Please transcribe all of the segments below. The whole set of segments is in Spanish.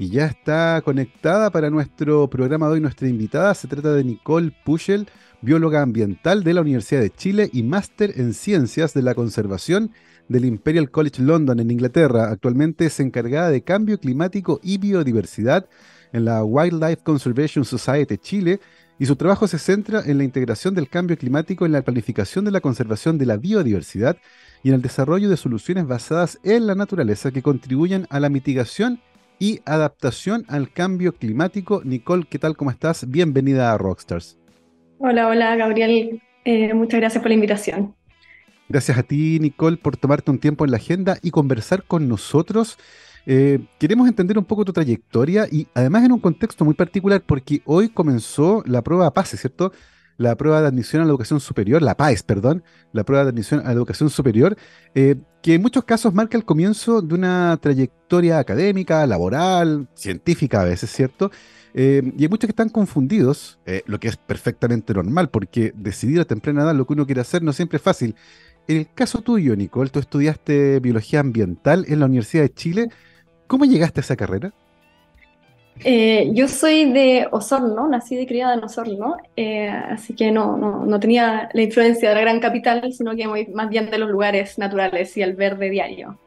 y ya está conectada para nuestro programa de hoy nuestra invitada. Se trata de Nicole Puchel, bióloga ambiental de la Universidad de Chile y máster en ciencias de la conservación del Imperial College London en Inglaterra. Actualmente es encargada de cambio climático y biodiversidad en la Wildlife Conservation Society Chile y su trabajo se centra en la integración del cambio climático en la planificación de la conservación de la biodiversidad y en el desarrollo de soluciones basadas en la naturaleza que contribuyan a la mitigación y adaptación al cambio climático. Nicole, ¿qué tal? ¿Cómo estás? Bienvenida a Rockstars. Hola, hola, Gabriel. Eh, muchas gracias por la invitación. Gracias a ti, Nicole, por tomarte un tiempo en la agenda y conversar con nosotros. Eh, queremos entender un poco tu trayectoria y además en un contexto muy particular porque hoy comenzó la prueba PASE, ¿cierto? la prueba de admisión a la educación superior, la PAES, perdón, la prueba de admisión a la educación superior, eh, que en muchos casos marca el comienzo de una trayectoria académica, laboral, científica a veces, ¿cierto? Eh, y hay muchos que están confundidos, eh, lo que es perfectamente normal, porque decidir a temprana edad lo que uno quiere hacer no siempre es fácil. En el caso tuyo, Nicole, tú estudiaste biología ambiental en la Universidad de Chile. ¿Cómo llegaste a esa carrera? Eh, yo soy de Osorno, nací de criada en Osorno, eh, así que no, no, no, tenía la influencia de la gran capital, sino que más bien de los lugares naturales y el verde diario.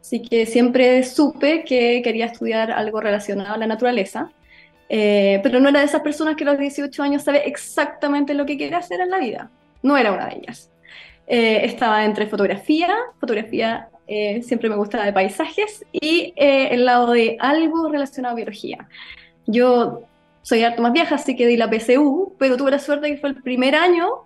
Así que siempre supe que quería estudiar algo relacionado a la naturaleza, eh, pero no era de esas personas que a los 18 años sabe exactamente lo que quiere hacer en la vida. No era una de ellas. estaba entre fotografía, fotografía eh, siempre me gusta de paisajes, y eh, el lado de algo relacionado a biología. Yo soy harto más vieja, así que di la PSU, pero tuve la suerte que fue el primer año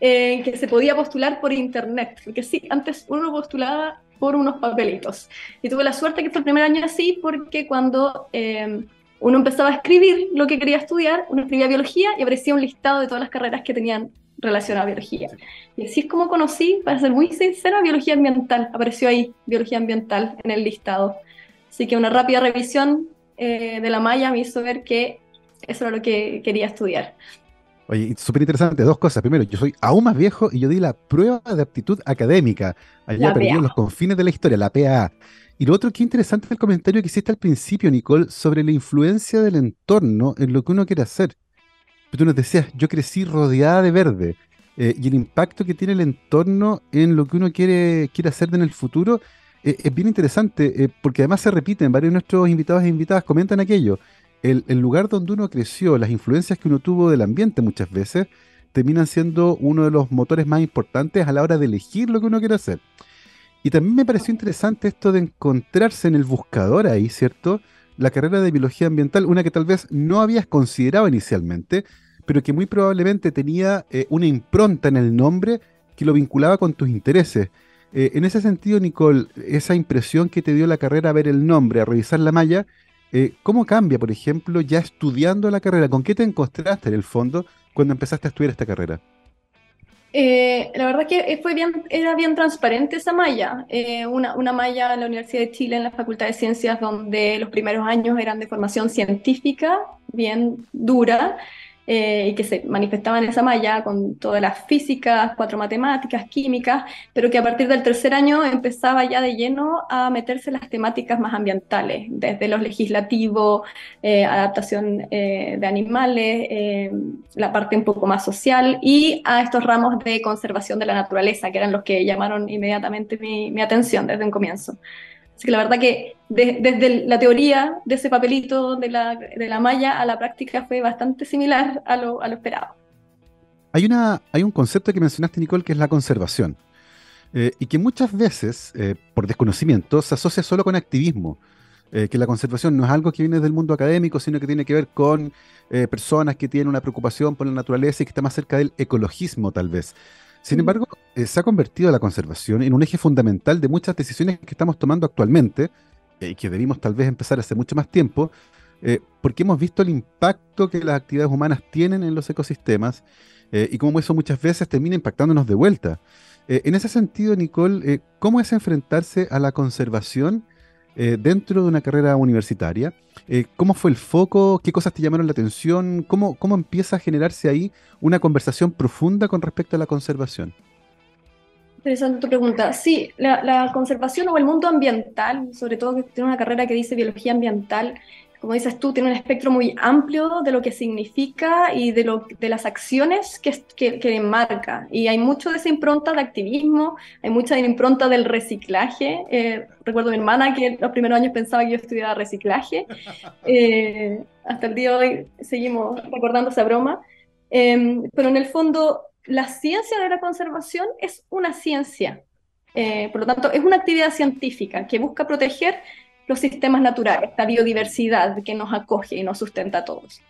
en que se podía postular por internet, porque sí, antes uno postulaba por unos papelitos. Y tuve la suerte que fue el primer año así, porque cuando eh, uno empezaba a escribir lo que quería estudiar, uno escribía biología y aparecía un listado de todas las carreras que tenían relacionada a biología. Y así es como conocí, para ser muy sincera, biología ambiental. Apareció ahí, biología ambiental, en el listado. Así que una rápida revisión eh, de la malla me hizo ver que eso era lo que quería estudiar. Oye, súper interesante, dos cosas. Primero, yo soy aún más viejo y yo di la prueba de aptitud académica, allá perdido en los confines de la historia, la PA. Y lo otro, qué interesante el comentario que hiciste al principio, Nicole, sobre la influencia del entorno en lo que uno quiere hacer tú nos decías, yo crecí rodeada de verde. Eh, y el impacto que tiene el entorno en lo que uno quiere, quiere hacer en el futuro eh, es bien interesante, eh, porque además se repiten, varios de nuestros invitados e invitadas comentan aquello. El, el, lugar donde uno creció, las influencias que uno tuvo del ambiente muchas veces, terminan siendo uno de los motores más importantes a la hora de elegir lo que uno quiere hacer. Y también me pareció interesante esto de encontrarse en el buscador ahí, ¿cierto? La carrera de biología ambiental, una que tal vez no habías considerado inicialmente, pero que muy probablemente tenía eh, una impronta en el nombre que lo vinculaba con tus intereses. Eh, en ese sentido, Nicole, esa impresión que te dio la carrera a ver el nombre, a revisar la malla, eh, ¿cómo cambia, por ejemplo, ya estudiando la carrera? ¿Con qué te encontraste en el fondo cuando empezaste a estudiar esta carrera? la verdad que fue bien, era bien transparente esa malla, una, una, malla en la Universidad de Chile, en la Facultad de Ciencias, donde los primeros años eran de formación científica, bien dura, eh, y que se manifestaba en esa malla con todas las físicas, cuatro matemáticas, químicas, pero que a partir del tercer año empezaba ya de lleno a meterse las temáticas más ambientales, desde los legislativos, eh, adaptación eh, de animales, la parte un poco más social y a estos ramos de conservación de la naturaleza, que eran los que llamaron inmediatamente mi, mi atención desde un comienzo. Así que la verdad que desde la teoría de ese papelito de la, de la malla a la práctica fue bastante similar a lo, a lo esperado. Hay, una, hay un concepto que mencionaste, Nicole, que es la conservación. Eh, y que muchas veces, eh, por desconocimiento, se asocia solo con activismo. Eh, que la conservación no es algo que viene del mundo académico, sino que tiene que ver con personas que tienen una preocupación por la naturaleza y que está más cerca del ecologismo, tal vez. Sin embargo, eh, se ha convertido la conservación en un eje fundamental de muchas decisiones que estamos tomando actualmente eh, y que debimos tal vez empezar hace mucho más tiempo, eh, porque hemos visto el impacto que las actividades humanas tienen en los ecosistemas y cómo eso muchas veces termina impactándonos de vuelta. en ese sentido, Nicole, ¿cómo es enfrentarse a la conservación eh, dentro de una carrera universitaria. Eh, ¿Cómo fue el foco? ¿Qué cosas te llamaron la atención? ¿Cómo, ¿Cómo empieza a generarse ahí una conversación profunda con respecto a la conservación? Interesante tu pregunta. Sí, la, conservación o el mundo ambiental, sobre todo que tiene una carrera que dice biología ambiental, como dices tú, tiene un espectro muy amplio de lo que significa y de, lo, de las acciones que, que, que marca. Y hay mucho de esa impronta de activismo, hay mucha de la impronta del reciclaje. Eh, recuerdo a mi hermana que los primeros años pensaba que yo estudiaba reciclaje. Eh, hasta el día de hoy seguimos recordando esa broma. Eh, pero en el fondo la ciencia de la conservación es una ciencia. Eh, por lo tanto, es una actividad científica que busca proteger los sistemas naturales, la biodiversidad que nos acoge y nos sustenta a todos.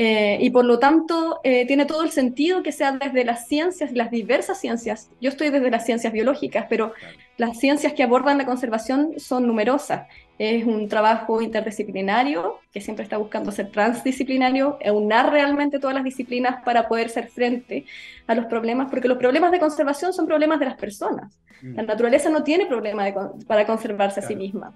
Eh, y por lo tanto, eh, tiene todo el sentido que sea desde las ciencias, las diversas ciencias. Yo estoy desde las ciencias biológicas, pero las ciencias que abordan la conservación son numerosas. Es un trabajo interdisciplinario que siempre está buscando ser transdisciplinario, aunar realmente todas las disciplinas para poder ser frente a los problemas, porque los problemas de conservación son problemas de las personas. La mm. naturaleza no tiene problema para conservarse a sí misma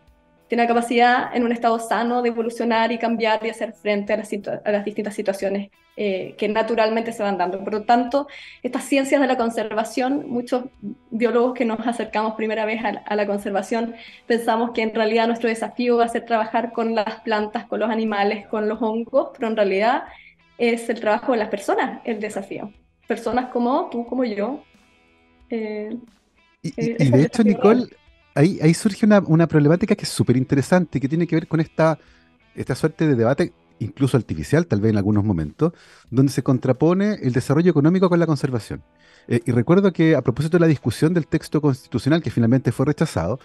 tiene la capacidad en un estado sano de evolucionar y cambiar y hacer frente a las, distintas situaciones eh, que naturalmente se van dando. Por lo tanto, estas ciencias de la conservación, muchos biólogos que nos acercamos primera vez a la, conservación, pensamos que en realidad nuestro desafío va a ser trabajar con las plantas, con los animales, con los hongos, pero en realidad es el trabajo de las personas el desafío. Personas como tú, como yo. Eh, y, y de hecho, Nicole, ahí, surge una, problemática que es súper interesante, que tiene que ver con esta, esta suerte de debate, incluso artificial, tal vez en algunos momentos, donde se contrapone el desarrollo económico con la conservación. Eh, y recuerdo que a propósito de la discusión del texto constitucional, que finalmente fue rechazado,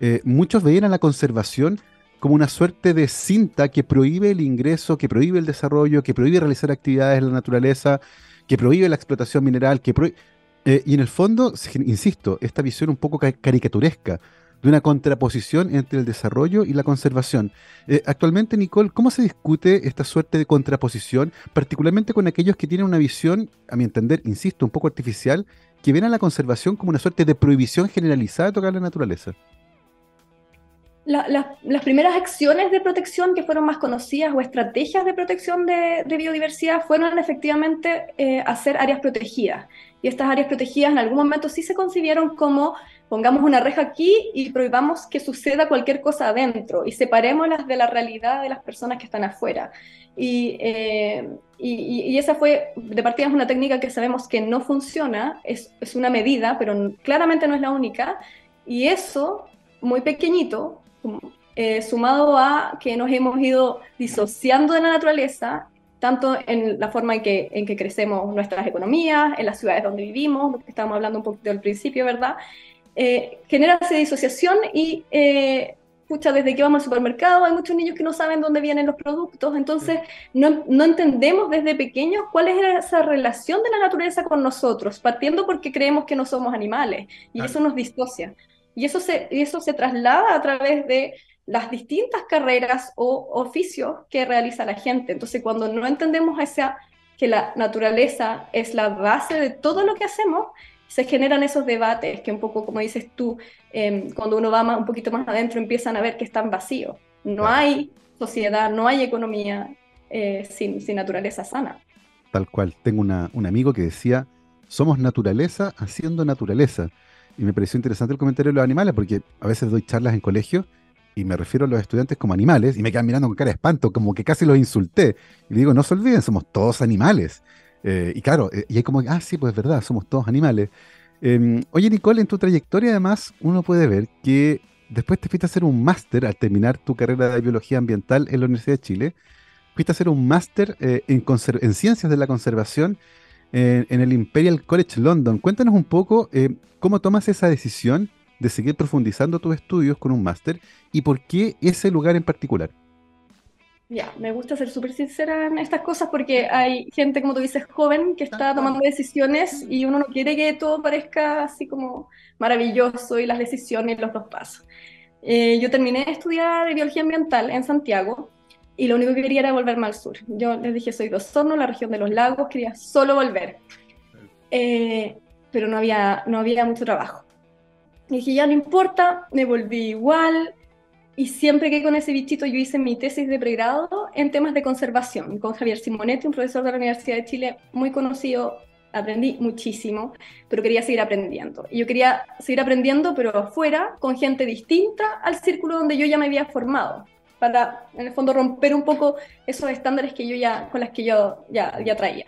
eh, muchos veían a la conservación como una suerte de cinta que prohíbe el ingreso, que prohíbe el desarrollo, que prohíbe realizar actividades en la naturaleza, que prohíbe la explotación mineral, que prohíbe eh, y en el fondo, insisto, esta visión un poco caricaturesca de una contraposición entre el desarrollo y la conservación. Eh, actualmente, Nicole, ¿cómo se discute esta suerte de contraposición, particularmente con aquellos que tienen una visión, a mi entender, insisto, un poco artificial, que ven a la conservación como una suerte de prohibición generalizada de tocar la naturaleza? Las primeras acciones de protección que fueron más conocidas o estrategias de protección de, biodiversidad fueron efectivamente eh, hacer áreas protegidas. Y estas áreas protegidas en algún momento sí se concibieron como pongamos una reja aquí y prohibamos que suceda cualquier cosa adentro y separémoslas de la realidad de las personas que están afuera. Y, eh, y, esa fue, de partida es una técnica que sabemos que no funciona, es, es una medida, pero claramente no es la única. Y eso, muy pequeñito, eh, sumado a que nos hemos ido disociando de la naturaleza, tanto en la forma en que, en que crecemos nuestras economías, en las ciudades donde vivimos, lo que estábamos hablando un poquito al principio, ¿verdad? Eh, genera esa disociación y, eh, desde que vamos al supermercado hay muchos niños que no saben dónde vienen los productos, entonces no, no entendemos desde pequeños cuál es esa relación de la naturaleza con nosotros, partiendo porque creemos que no somos animales, y eso nos disocia. Y eso se, eso se traslada a través de las distintas carreras o oficios que realiza la gente. Entonces, cuando no entendemos esa, que la naturaleza es la base de todo lo que hacemos, se generan esos debates que un poco, como dices tú, em, cuando uno va más, un poquito más adentro, empiezan a ver que están vacíos. No hay sociedad, no hay economía eh, sin, sin, naturaleza sana. Tal cual. Tengo una, un amigo que decía, somos naturaleza haciendo naturaleza. Y me pareció interesante el comentario de los animales, porque a veces doy charlas en colegio y me refiero a los estudiantes como animales y me quedan mirando con cara de espanto, como que casi los insulté. Y digo, no se olviden, somos todos animales. Eh, y claro, eh, y hay como, ah, sí, pues es verdad, somos todos animales. Em, oye, Nicole, en tu trayectoria además uno puede ver que después te fuiste a hacer un máster al terminar tu carrera de biología ambiental en la Universidad de Chile. Fuiste a hacer un máster eh, en, en ciencias de la conservación en, el Imperial College London. Cuéntanos un poco eh, cómo tomas esa decisión de seguir profundizando tus estudios con un máster y por qué ese lugar en particular. Ya, me gusta ser súper sincera en estas cosas porque hay gente, como tú dices, joven que está tomando decisiones y uno no quiere que todo parezca así como maravilloso y las decisiones, los dos pasos. Eh, yo terminé de estudiar biología ambiental en Santiago y lo único que quería era volverme al sur. Yo les dije, soy de Osorno, la región de los lagos, quería solo volver. Eh, pero no había, no había mucho trabajo. Y dije, ya no importa, me volví igual. Y siempre que con ese bichito yo hice mi tesis de pregrado en temas de conservación con Javier Simonetti, un profesor de la Universidad de Chile muy conocido aprendí muchísimo, pero quería seguir aprendiendo. Y yo quería seguir aprendiendo, pero afuera, con gente distinta al círculo donde yo ya me había formado, para, en el fondo, romper un poco esos estándares que yo ya, con las que yo ya, ya traía.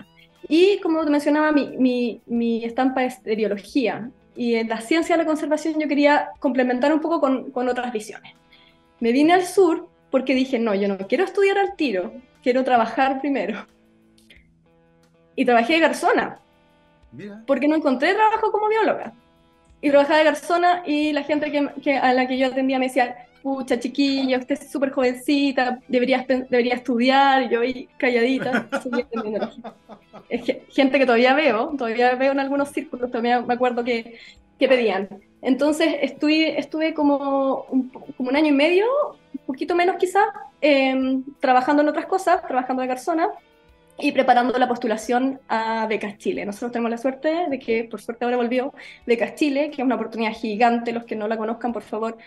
Y como te mencionaba, mi, mi, mi estampa es de biología, y en la ciencia de la conservación yo quería complementar un poco con, con otras visiones. Me vine al sur porque dije, no, yo no quiero estudiar al tiro, quiero trabajar primero. Y trabajé de garzona, porque no encontré trabajo como bióloga. Y trabajaba de garzona y la gente que, a la que yo atendía me decía, pucha chiquilla, usted es súper jovencita, debería, debería estudiar, y yo ahí calladita, es gente que todavía veo, todavía veo en algunos círculos, todavía me acuerdo que, que pedían. Entonces estuve, estuve como, un, como un año y medio, un poquito menos quizás, em, trabajando en otras cosas, trabajando de garzona, y preparando la postulación a Becas Chile. Nosotros tenemos la suerte de que, por suerte ahora volvió, Becas Chile, que es una oportunidad gigante, los que no la conozcan, por favor,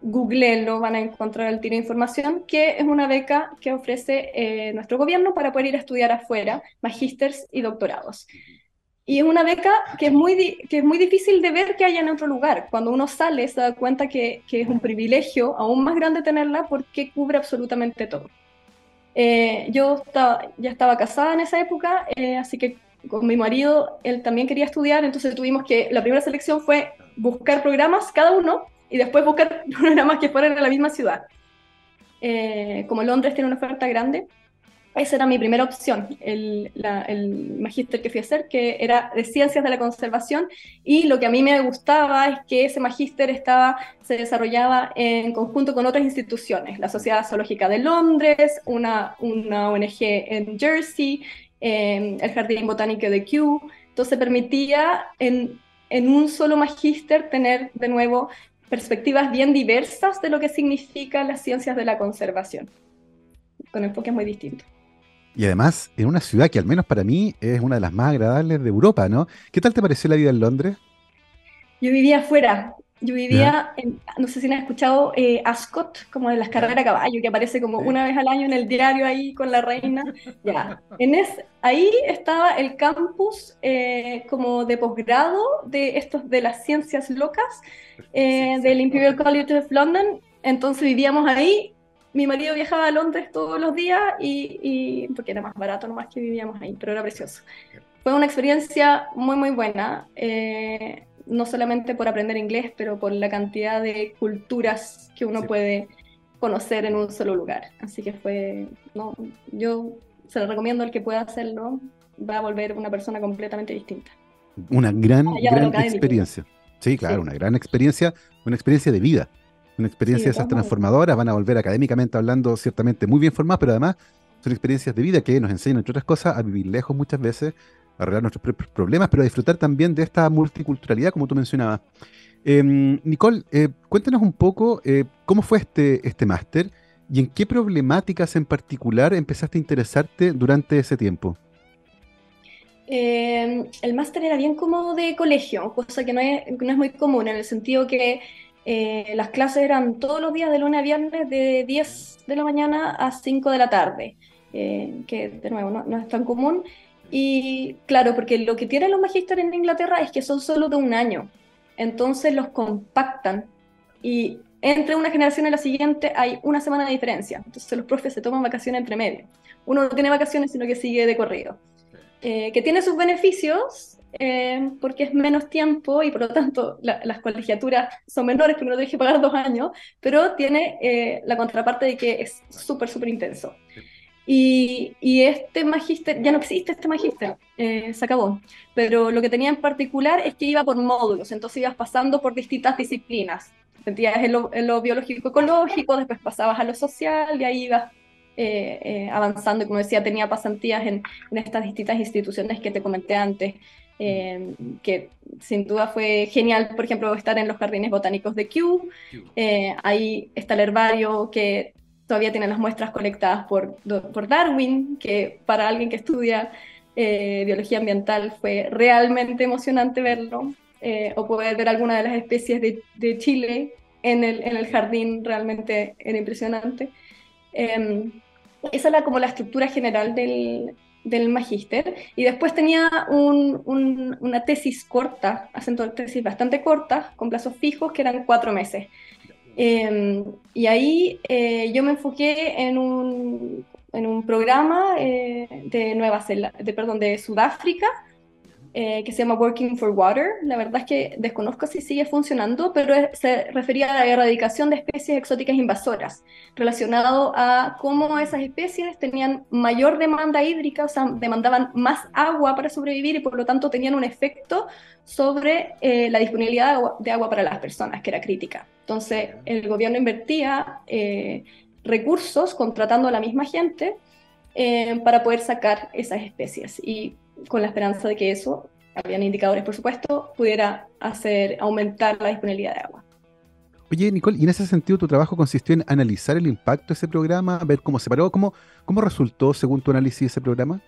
googleenlo, van a encontrar el tiro de información, que es una beca que ofrece eh, nuestro gobierno para poder ir a estudiar afuera, magísters y doctorados. Y es una beca que es, muy que es muy difícil de ver que haya en otro lugar. Cuando uno sale se da cuenta que, que es un privilegio aún más grande tenerla porque cubre absolutamente todo. Eh, yo estaba, ya estaba casada en esa época, eh, así que con mi marido, él también quería estudiar, entonces tuvimos que, la primera selección fue buscar programas, cada uno, y después buscar programas que fueran en la misma ciudad. Eh, como Londres tiene una oferta grande, esa era mi primera opción, el, magíster que fui a hacer, que era de ciencias de la conservación, y lo que a mí me gustaba es que ese magíster estaba, se desarrollaba en conjunto con otras instituciones, la Sociedad Zoológica de Londres, una, una ONG en Jersey, em, el Jardín Botánico de Kew, entonces permitía en, en un solo magíster tener de nuevo perspectivas bien diversas de lo que significan las ciencias de la conservación, con enfoques muy distintos. Y además, en una ciudad que al menos para mí es una de las más agradables de Europa, ¿no? ¿Qué tal te pareció la vida en Londres? Yo vivía afuera. Yo vivía, en, no sé si han escuchado eh, Ascot, como de las carreras a caballo, que aparece como una vez al año en el diario ahí con la reina. ya. En ahí estaba el campus eh, como de posgrado de estos de las ciencias locas eh, del Imperial College of London. Entonces vivíamos ahí mi marido viajaba a Londres todos los días y, porque era más barato nomás que vivíamos ahí, pero era precioso. Fue una experiencia muy, muy buena, eh, no solamente por aprender inglés, pero por la cantidad de culturas que uno puede conocer en un solo lugar. Así que fue, no, yo se lo recomiendo al que pueda hacerlo, va a volver una persona completamente distinta. Una gran, gran experiencia. Sí, claro, una gran experiencia, una experiencia de vida una experiencia de esas transformadoras, van a volver académicamente hablando ciertamente muy bien formadas, pero además son experiencias de vida que nos enseñan, entre otras cosas, a vivir lejos muchas veces, arreglar nuestros propios problemas, pero a disfrutar también de esta multiculturalidad, como tú mencionabas. Em, Nicole, eh, cuéntanos un poco eh, cómo fue este, este máster y en qué problemáticas en particular empezaste a interesarte durante ese tiempo. Em, el máster era bien como de colegio, cosa que no es, no es muy común, en el sentido que eh, las clases eran todos los días de lunes a viernes de 10 de la mañana a 5 de la tarde, que de nuevo no, es tan común. Y claro, porque lo que tienen los magísteres en Inglaterra es que son solo de un año, entonces los compactan y entre una generación y la siguiente hay una semana de diferencia, entonces los profes se toman vacaciones entre medio. Uno no tiene vacaciones, sino que sigue de corrido. Eh, que tiene sus beneficios, eh, porque es menos tiempo y por lo tanto las colegiaturas son menores porque no tienes que pagar dos años, pero tiene eh, la contraparte de que es súper, súper intenso. Y, y, este magíster, ya no existe este magíster, eh, se acabó, pero lo que tenía en particular es que iba por módulos, entonces ibas pasando por distintas disciplinas. Sentías en lo, en lo biológico-ecológico, después pasabas a lo social y ahí ibas avanzando. Y como decía, tenía pasantías en, en, estas distintas instituciones que te comenté antes, Em, que sin duda fue genial, por ejemplo, estar en los jardines botánicos de Kew. Eh, ahí está el herbario que todavía tiene las muestras colectadas por, Darwin, que para alguien que estudia eh, biología ambiental fue realmente emocionante verlo, eh, o poder ver alguna de las especies de, de Chile en el, en el, jardín, realmente era impresionante. Em, esa era como la estructura general del, del magíster y después tenía una tesis corta, acento tesis bastante corta, con plazos fijos que eran cuatro meses. Em, y ahí eh, yo me enfoqué en un, en un programa eh, de Nueva Zelanda, de, perdón, de Sudáfrica, eh, que se llama Working for Water. La verdad es que desconozco si sigue funcionando, pero se refería a la erradicación de especies exóticas invasoras, relacionado a cómo esas especies tenían mayor demanda hídrica, o sea, demandaban más agua para sobrevivir y por lo tanto tenían un efecto sobre eh, la disponibilidad de agua, para las personas, que era crítica. Entonces, el gobierno invertía eh, recursos contratando a la misma gente para poder sacar esas especies. Y con la esperanza de que eso, habían indicadores por supuesto, pudiera hacer aumentar la disponibilidad de agua. Oye, Nicole, y en ese sentido tu trabajo consistió en analizar el impacto de ese programa, ver cómo se paró, cómo, cómo resultó según tu análisis ese programa.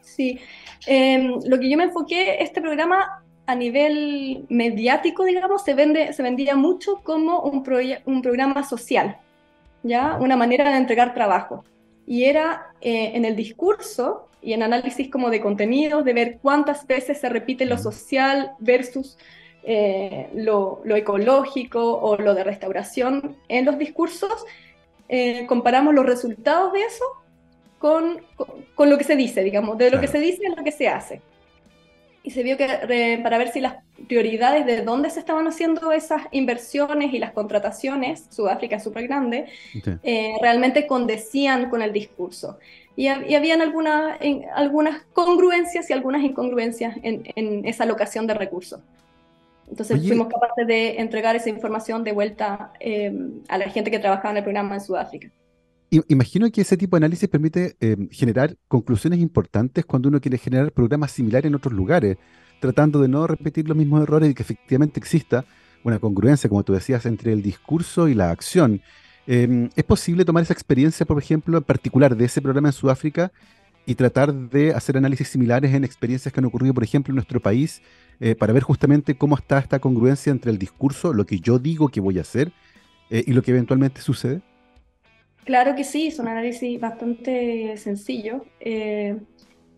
Sí, em, lo que yo me enfoqué, este programa a nivel mediático, digamos, se, vende, se vendía mucho como un, un programa social, ¿ya? Una manera de entregar trabajo. Y era eh, en el discurso y en análisis como de contenidos, de ver cuántas veces se repite lo social versus eh, lo, ecológico o lo de restauración en los discursos, eh, comparamos los resultados de eso con, con, lo que se dice, digamos, de lo que se dice a lo que se hace y se vio que para ver si las prioridades de dónde se estaban haciendo esas inversiones y las contrataciones, Sudáfrica es súper grande, eh, realmente condecían con el discurso. Y, habían algunas, algunas congruencias y algunas incongruencias en, en esa alocación de recursos. Entonces fuimos capaces de entregar esa información de vuelta eh, a la gente que trabajaba en el programa en Sudáfrica. Imagino que ese tipo de análisis permite eh, generar conclusiones importantes cuando uno quiere generar programas similares en otros lugares, tratando de no repetir los mismos errores y que efectivamente exista una congruencia, como tú decías, entre el discurso y la acción. Em, ¿Es posible tomar esa experiencia, por ejemplo, en particular de ese programa en Sudáfrica y tratar de hacer análisis similares en experiencias que han ocurrido, por ejemplo, en nuestro país, eh, para ver justamente cómo está esta congruencia entre el discurso, lo que yo digo que voy a hacer, eh, y lo que eventualmente sucede? Claro que sí, es un análisis bastante sencillo. Eh,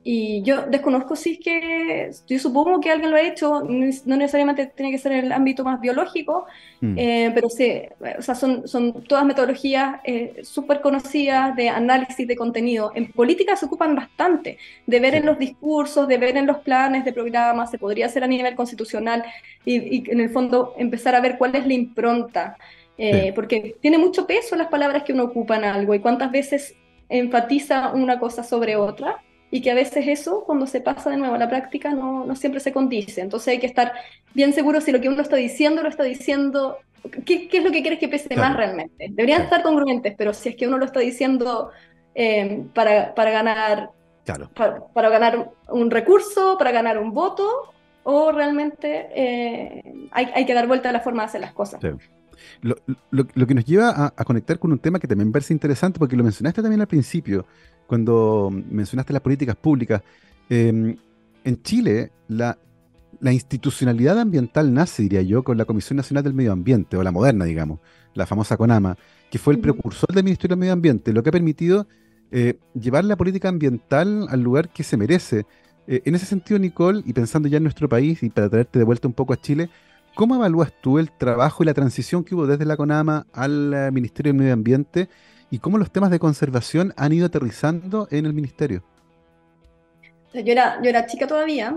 y yo desconozco si es que, yo supongo que alguien lo ha hecho, no necesariamente tiene que ser en el ámbito más biológico, mm. eh, pero sí, o sea, son, son todas metodologías eh, súper conocidas de análisis de contenido. En política se ocupan bastante, de ver en los discursos, de ver en los planes de programas, se podría hacer a nivel constitucional y, y en el fondo empezar a ver cuál es la impronta. Eh, porque tiene mucho peso las palabras que uno ocupa en algo y cuántas veces enfatiza una cosa sobre otra y que a veces eso, cuando se pasa de nuevo a la práctica, no, no siempre se condice. Entonces hay que estar bien seguro si lo que uno está diciendo lo está diciendo, qué, qué es lo que quieres que pese más realmente. Deberían estar congruentes, pero si es que uno lo está diciendo eh, para, para, ganar... Claro. Para, ganar un recurso, para ganar un voto, o realmente eh, hay, hay, que dar vuelta a la forma de hacer las cosas. Lo, que nos lleva a, conectar con un tema que también parece interesante, porque lo mencionaste también al principio, cuando mencionaste las políticas públicas. Em, en Chile, la, institucionalidad ambiental nace, diría yo, con la Comisión Nacional del Medio Ambiente, o la moderna, digamos, la famosa CONAMA, que fue el precursor del Ministerio del Medio Ambiente, lo que ha permitido eh, llevar la política ambiental al lugar que se merece. Eh, en ese sentido, Nicole, y pensando ya en nuestro país, y para traerte de vuelta un poco a Chile, ¿Cómo evalúas tú el trabajo y la transición que hubo desde la CONAMA al eh, Ministerio del Medio Ambiente y cómo los temas de conservación han ido aterrizando en el ministerio? Yo era, yo era chica todavía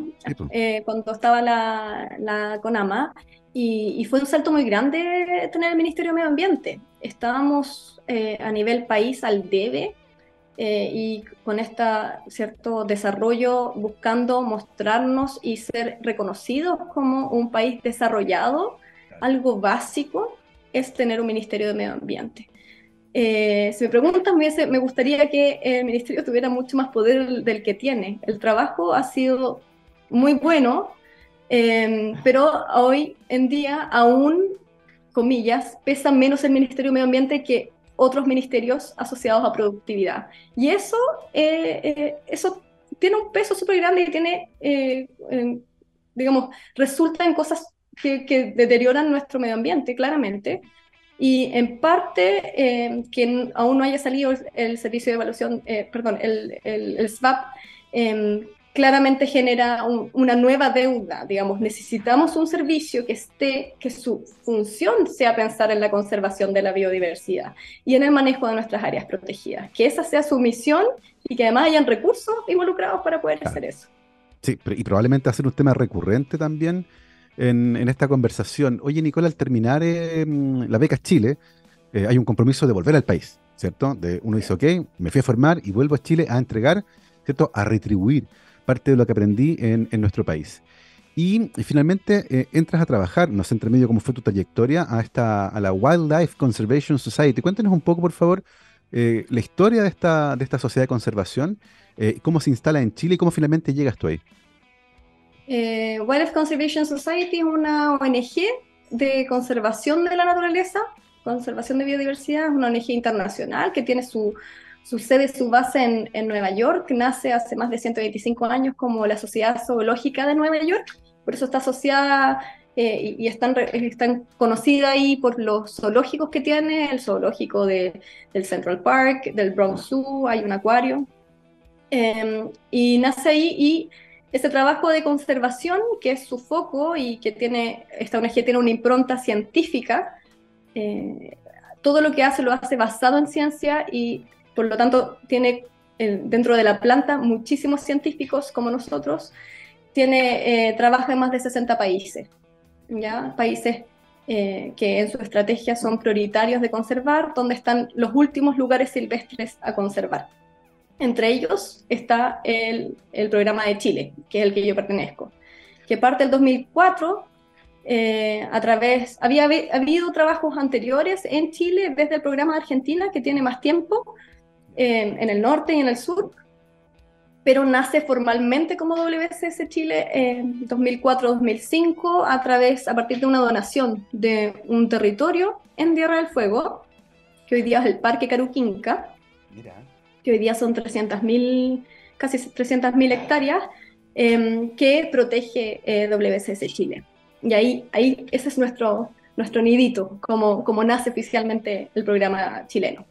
eh, cuando estaba la, la CONAMA y, fue un salto muy grande tener el Ministerio del Medio Ambiente. Estábamos eh, a nivel país al debe eh, y con este cierto desarrollo buscando mostrarnos y ser reconocidos como un país desarrollado, algo básico es tener un Ministerio de Medio Ambiente. Eh, si me preguntan, me gustaría que el Ministerio tuviera mucho más poder del que tiene. El trabajo ha sido muy bueno, eh, pero hoy en día aún, comillas, pesa menos el Ministerio de Medio Ambiente que otros ministerios asociados a productividad. Y eso, eh, eh, eso tiene un peso súper grande y tiene, eh, digamos, resulta en cosas que, deterioran nuestro medio ambiente, claramente. y en parte eh, que aún no haya salido el, servicio de evaluación, eh, perdón, el, el, em, claramente genera una nueva deuda, digamos, necesitamos un servicio que esté, que su función sea pensar en la conservación de la biodiversidad y en el manejo de nuestras áreas protegidas, que esa sea su misión y que además hayan recursos involucrados para poder hacer eso. Sí, y probablemente hacer un tema recurrente también en, esta conversación. Oye, Nicole, al terminar eh, la beca Chile, eh, hay un compromiso de volver al país, ¿cierto? De, uno dice, ok, me fui a formar y vuelvo a Chile a entregar, ¿cierto? A retribuir parte de lo que aprendí en, nuestro país. Y, finalmente eh, entras a trabajar, no sé entre medio cómo fue tu trayectoria, a, esta, a la Wildlife Conservation Society. Cuéntanos un poco, por favor, la historia de esta, de esta sociedad de conservación, cómo se instala en Chile y cómo finalmente llegas tú ahí. Eh, Wildlife Conservation Society es una ONG de conservación de la naturaleza, conservación de biodiversidad, es una ONG internacional que tiene su, su sede, su base en, Nueva York, nace hace más de 125 años como la Sociedad Zoológica de Nueva York, por eso está asociada eh, y, es, tan, conocida ahí por los zoológicos que tiene, el zoológico de, del Central Park, del Bronx Zoo, hay un acuario, em, y nace ahí y ese trabajo de conservación, que es su foco y que tiene, esta ONG tiene una impronta científica, eh, todo lo que hace lo hace basado en ciencia y por lo tanto tiene eh, dentro de la planta muchísimos científicos como nosotros, tiene, eh, trabaja en más de 60 países, ¿ya? países que en su estrategia son prioritarios de conservar, donde están los últimos lugares silvestres a conservar. Entre ellos está el, programa de Chile, que es el que yo pertenezco, que parte del 2004 eh, a través, había habido trabajos anteriores en Chile desde el programa de Argentina, que tiene más tiempo, en el norte y en el sur, pero nace formalmente como WCS Chile en 2004-2005 a través, a partir de una donación de un territorio en Tierra del Fuego, que hoy día es el Parque Caruquinca. Mira que hoy día son 300.000, casi 300.000 hectáreas, em, que protege eh, WCS Chile. Y ahí, ahí ese es nuestro, nuestro nidito, como, como nace oficialmente el programa chileno.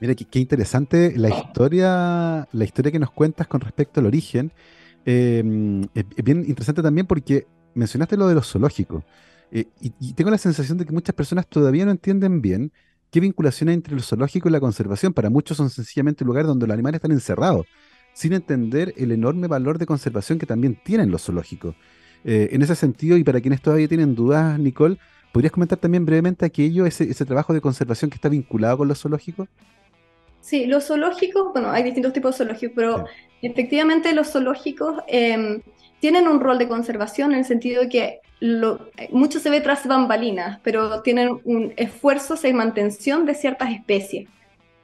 Mira, qué, interesante la historia, la historia que nos cuentas con respecto al origen. Em, es, bien interesante también porque mencionaste lo de los zoológicos. Eh, y, tengo la sensación de que muchas personas todavía no entienden bien ¿Qué vinculación hay entre lo zoológico y la conservación? Para muchos son sencillamente lugares donde los animales están encerrados, sin entender el enorme valor de conservación que también tienen los zoológicos. Eh, en ese sentido, y para quienes todavía tienen dudas, Nicole, ¿podrías comentar también brevemente aquello, ese, ese trabajo de conservación que está vinculado con los zoológicos? Sí, los zoológicos, bueno, hay distintos tipos de zoológicos, pero efectivamente los zoológicos em, tienen un rol de conservación en el sentido de que mucho se ve tras bambalinas, pero tienen un esfuerzo de mantención de ciertas especies.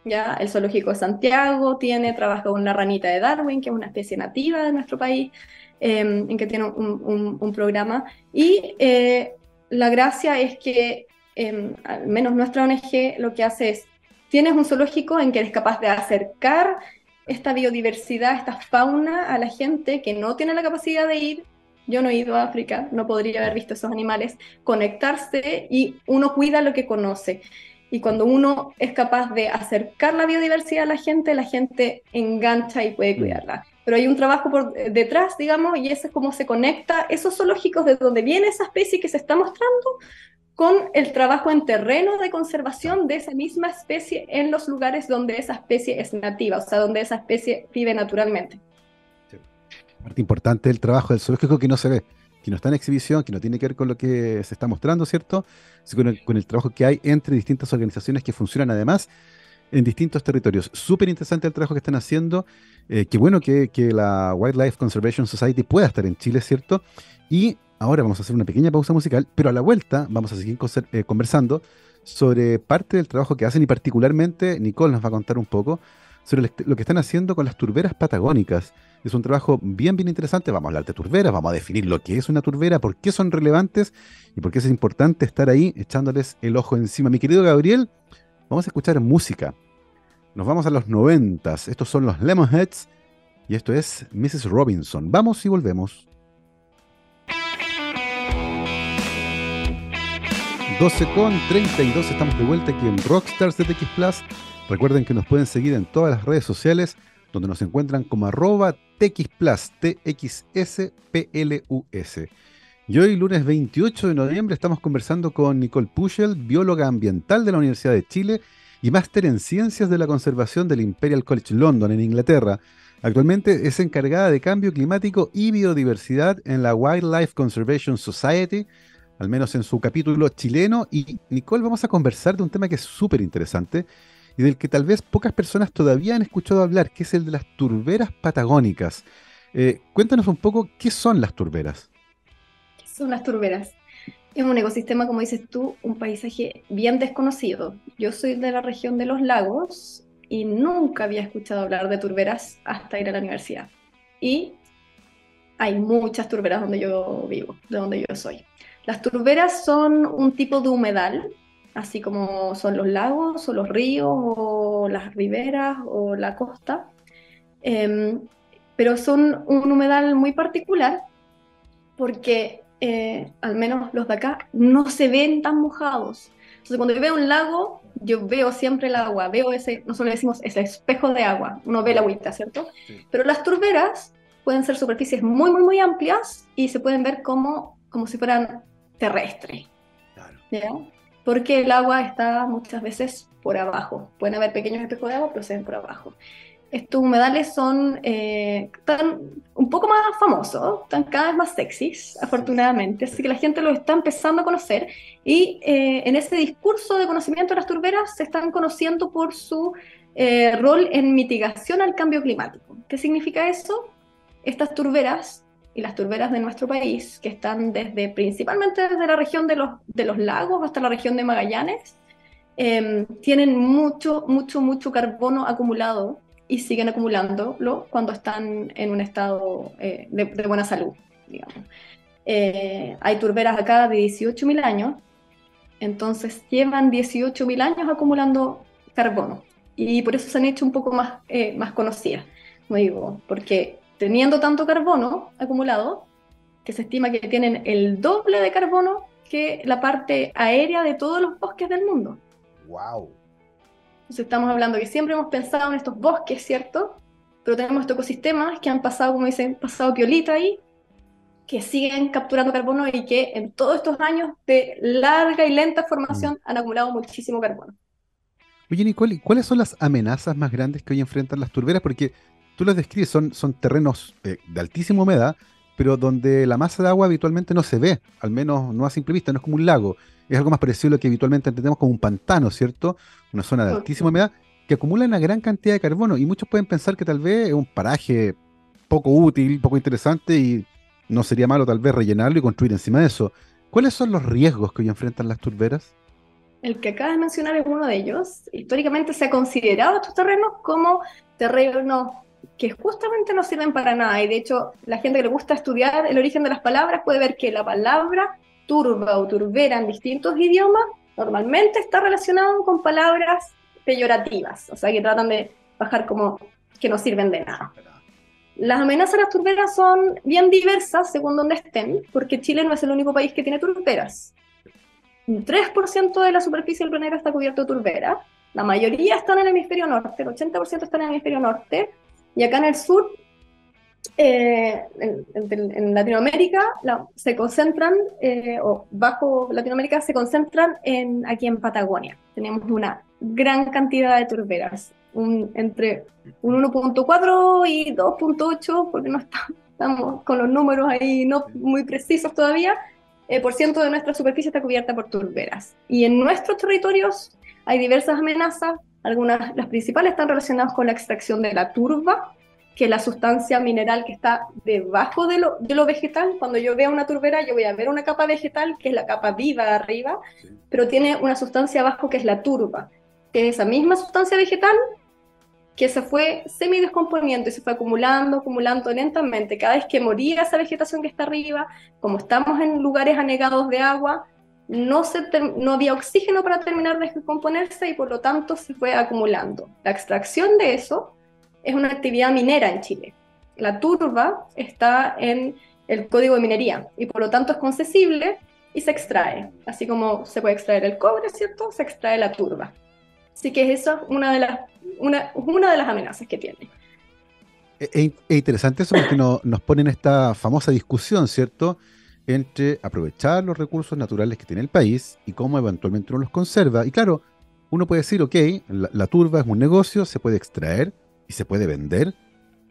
¿ya? El zoológico de Santiago tiene, trabaja con la ranita de Darwin, que es una especie nativa de nuestro país, em, en que tiene un, programa. Y eh, la gracia es que, em, al menos nuestra ONG, lo que hace es, tienes un zoológico en que eres capaz de acercar esta biodiversidad, esta fauna a la gente que no tiene la capacidad de ir yo no he ido a África, no podría haber visto esos animales, conectarse y uno cuida lo que conoce. Y cuando uno es capaz de acercar la biodiversidad a la gente, la gente engancha y puede mm. cuidarla. Pero hay un trabajo por detrás, digamos, y ese es cómo se conecta esos zoológicos de donde viene esa especie que se está mostrando con el trabajo en terreno de conservación de esa misma especie en los lugares donde esa especie es nativa, o sea, donde esa especie vive naturalmente parte importante del trabajo del zoológico que no se ve, que no está en exhibición, que no tiene que ver con lo que se está mostrando, ¿cierto? Sino con el, trabajo que hay entre distintas organizaciones que funcionan además en distintos territorios. Súper interesante el trabajo que están haciendo. Eh, qué bueno que, la Wildlife Conservation Society pueda estar en Chile, ¿cierto? Y ahora vamos a hacer una pequeña pausa musical, pero a la vuelta vamos a seguir eh, conversando sobre parte del trabajo que hacen y particularmente Nicole nos va a contar un poco sobre lo que están haciendo con las turberas patagónicas. Es un trabajo bien, bien interesante. Vamos a hablar de turberas, vamos a definir lo que es una turbera, por qué son relevantes y por qué es importante estar ahí echándoles el ojo encima. Mi querido Gabriel, vamos a escuchar música. Nos vamos a los noventas. Estos son los Lemonheads y esto es Mrs. Robinson. Vamos y volvemos. 12 con 32, estamos de vuelta aquí en Rockstars de TX Plus. Recuerden que nos pueden seguir en todas las redes sociales, donde nos encuentran como arroba TX Plus, T-X-S-P-L-U-S. Y hoy, lunes 28 de noviembre, estamos conversando con Nicole Puchel, bióloga ambiental de la Universidad de Chile y máster en Ciencias de la Conservación del Imperial College London, en Inglaterra. Actualmente es encargada de cambio climático y biodiversidad en la Wildlife Conservation Society, al menos en su capítulo chileno. Y Nicole, vamos a conversar de un tema que es súper interesante y del que tal vez pocas personas todavía han escuchado hablar, que es el de las turberas patagónicas. Eh, cuéntanos un poco qué son las turberas. ¿Qué son las turberas? Es un ecosistema, como dices tú, un paisaje bien desconocido. Yo soy de la región de los lagos y nunca había escuchado hablar de turberas hasta ir a la universidad. Y hay muchas turberas donde yo vivo, de donde yo soy. Las turberas son un tipo de humedal, así como son los lagos o los ríos o las riberas o la costa, em, pero son un humedal muy particular porque eh, al menos los de acá no se ven tan mojados. Entonces cuando yo veo un lago, yo veo siempre el agua, veo ese, nosotros decimos ese espejo de agua, uno ve la agüita, ¿cierto? Pero las turberas pueden ser superficies muy, muy, muy amplias y se pueden ver como, como si fueran terrestre. Porque el agua está muchas veces por abajo. Pueden haber pequeños espejos de agua, pero se ven por abajo. Estos humedales son eh, un poco más famosos, están cada vez más sexys, afortunadamente, así que la gente los está empezando a conocer y eh, en ese discurso de conocimiento de las turberas se están conociendo por su eh, rol en mitigación al cambio climático. ¿Qué significa eso? Estas turberas y las turberas de nuestro país, que están desde principalmente desde la región de los, de los lagos hasta la región de Magallanes, em, tienen mucho, mucho, mucho carbono acumulado y siguen acumulándolo cuando están en un estado eh, de, buena salud, digamos. Eh, hay turberas acá de 18.000 años, entonces llevan 18.000 años acumulando carbono y por eso se han hecho un poco más, eh, más conocidas, como digo, porque teniendo tanto carbono acumulado, que se estima que tienen el doble de carbono que la parte aérea de todos los bosques del mundo. ¡Wow! Entonces estamos hablando que siempre hemos pensado en estos bosques, ¿cierto? Pero tenemos estos ecosistemas que han pasado, como dicen, pasado piolita ahí, que siguen capturando carbono y que en todos estos años de larga y lenta formación mm. han acumulado muchísimo carbono. Oye, Nicole, ¿cuáles son las amenazas más grandes que hoy enfrentan las turberas? Porque tú las describes, son, son terrenos eh, de altísima humedad, pero donde la masa de agua habitualmente no se ve, al menos no a simple vista, no es como un lago. Es algo más parecido a lo que habitualmente entendemos como un pantano, ¿cierto? Una zona de altísima humedad que acumula una gran cantidad de carbono y muchos pueden pensar que tal vez es un paraje poco útil, poco interesante y no sería malo tal vez rellenarlo y construir encima de eso. ¿Cuáles son los riesgos que hoy enfrentan las turberas? El que acabas de mencionar es uno de ellos. Históricamente se ha considerado estos terrenos como terrenos que justamente no sirven para nada. Y de hecho, la gente que le gusta estudiar el origen de las palabras puede ver que la palabra turba o turbera en distintos idiomas normalmente está relacionado con palabras peyorativas, o sea, que tratan de bajar como que no sirven de nada. Las amenazas a las turberas son bien diversas según donde estén, porque Chile no es el único país que tiene turberas. Un 3% de la superficie del planeta está cubierto de turberas. La mayoría están en el hemisferio norte, el 80% están en el hemisferio norte, y acá en el sur, eh, en, Latinoamérica, se concentran, eh, o bajo Latinoamérica, se concentran en, aquí en Patagonia. Tenemos una gran cantidad de turberas, un, entre un 1.4 y 2.8, porque no estamos con los números ahí no muy precisos todavía, eh, por ciento de nuestra superficie está cubierta por turberas. Y en nuestros territorios hay diversas amenazas, algunas, las principales están relacionadas con la extracción de la turba, que es la sustancia mineral que está debajo de lo, de lo vegetal. Cuando yo veo una turbera, yo voy a ver una capa vegetal, que es la capa viva arriba, pero tiene una sustancia abajo que es la turba, que es esa misma sustancia vegetal que se fue semidescomponiendo y se fue acumulando, acumulando lentamente. Cada vez que moría esa vegetación que está arriba, como estamos en lugares anegados de agua, no, se no había oxígeno para terminar de descomponerse y por lo tanto se fue acumulando. La extracción de eso es una actividad minera en Chile. La turba está en el código de minería y por lo tanto es concesible y se extrae. Así como se puede extraer el cobre, ¿cierto? Se extrae la turba. Así que esa es una de las, una, una de las amenazas que tiene. Es, interesante eso porque nos pone en esta famosa discusión, ¿cierto? Entre aprovechar los recursos naturales que tiene el país y cómo eventualmente uno los conserva. Y claro, uno puede decir, ok, la, turba es un negocio, se puede extraer y se puede vender,